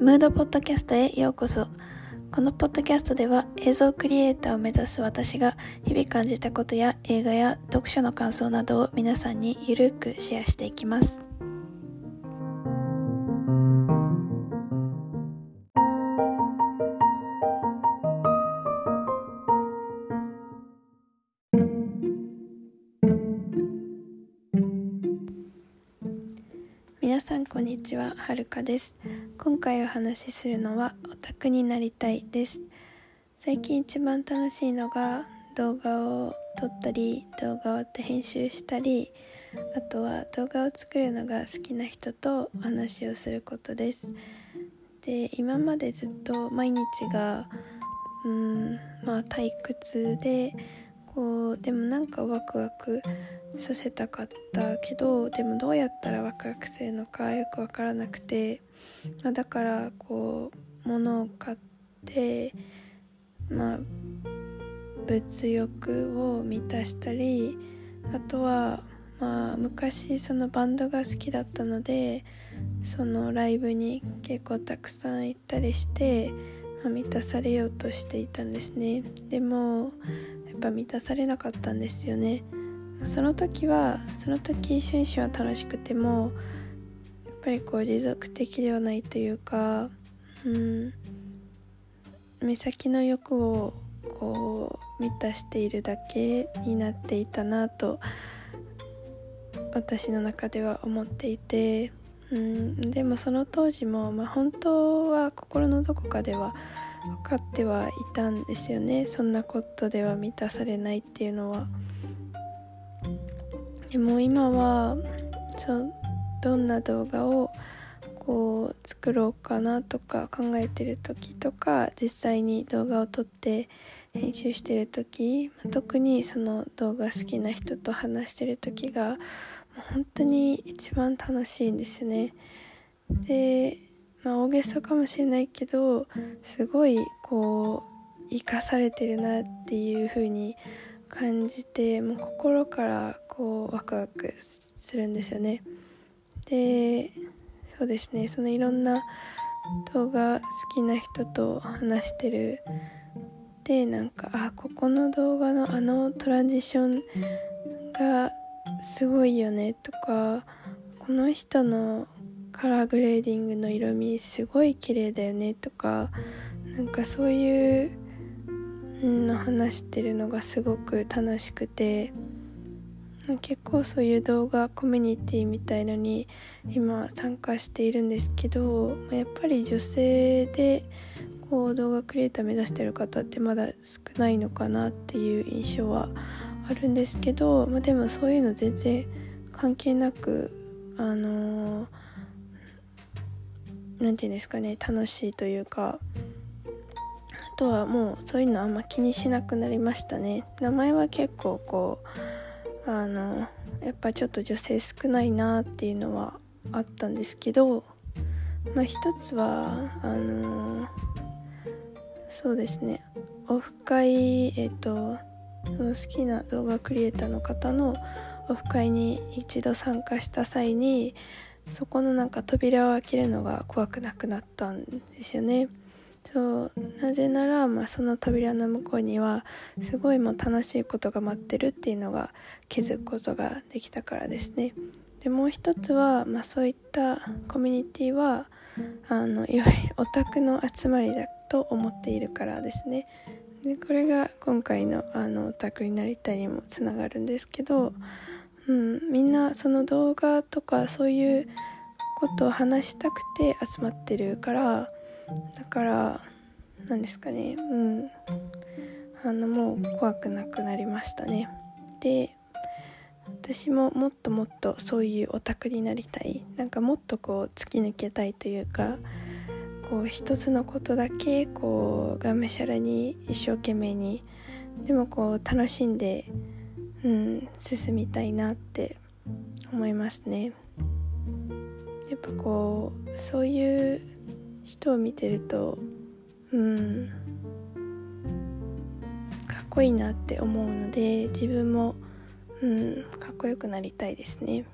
ムードポッドキャストへようこそ。このポッドキャストでは映像クリエイターを目指す私が日々感じたことや映画や読書の感想などを皆さんにゆるくシェアしていきます。皆さんこんにちははるかです。今回お話しするのはオタクになりたいです。最近一番楽しいのが動画を撮ったり動画を編集したりあとは動画を作るのが好きな人とお話をすることです。で今までずっと毎日がうんまあ退屈でこうでもなんかワクワクさせたかったけどでもどうやったらワクワクするのかよく分からなくて、まあ、だからこう物を買ってまあ物欲を満たしたりあとはまあ昔そのバンドが好きだったのでそのライブに結構たくさん行ったりして、まあ、満たされようとしていたんですね。でもぱ満たされなかったんですよね。その時はその時一瞬一瞬は楽しくてもやっぱりこう持続的ではないというかうん目先の欲をこう満たしているだけになっていたなと私の中では思っていてうんでもその当時も、まあ、本当は心のどこかでは分かってはいたんですよねそんなことでは満たされないっていうのは。でも今はそどんな動画をこう作ろうかなとか考えてる時とか実際に動画を撮って編集してる時、まあ、特にその動画好きな人と話してる時がもう本当に一番楽しいんですよね。で、まあ、大げさかもしれないけどすごいこう生かされてるなっていう風に感じてもう心からこうワクワクするんですよね。でそうですね。そのいろんな動画好きな人と話してる。でなんかあここの動画のあのトランジションがすごいよねとかこの人のカラーグレーディングの色味すごい綺麗だよねとかなんかそういうの話してるのがすごく楽しくて結構そういう動画コミュニティみたいのに今参加しているんですけどやっぱり女性でこう動画クリエイター目指してる方ってまだ少ないのかなっていう印象はあるんですけど、まあ、でもそういうの全然関係なくあの何、て言うんですかね楽しいというかあとはもうそういうのあんま気にしなくなりましたね。名前は結構こうあのやっぱちょっと女性少ないなっていうのはあったんですけどまあ一つはあのそうですね。オフ会えっとその好きな動画クリエイターの方のオフ会に一度参加した際にそこのなんか扉を開けるのが怖くなくなったんですよね。そうなぜなら、まあ、その扉の向こうにはすごいもう楽しいことが待ってるっていうのが気づくことができたからですね。でもう一つは、まあ、そういったコミュニティはあのいわゆるオタクの集まりだと思っているからですね。でこれが今回のあのオタクになりたいにもつながるんですけど、うん、みんなその動画とかそういうことを話したくて集まってるからだから何ですかねうん。あのもう怖くなくなりましたね。で私ももっともっとそういうオタクになりたい。なんかもっとこう突き抜けたいというかこう一つのことだけこうがむしゃらに一生懸命にでもこう楽しんで、うん、進みたいなって思いますね。やっぱこうそういう人を見てるとうんかっこいいなって思うので自分もうんかっこよくなりたいですね。っ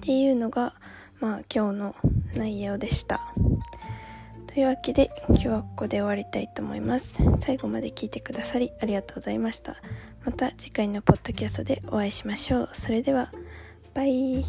ていうのがまあ今日の内容でした。というわけで今日はここで終わりたいと思います。最後まで聞いてくださりありがとうございました。また次回のポッドキャストでお会いしましょう。それではバイ。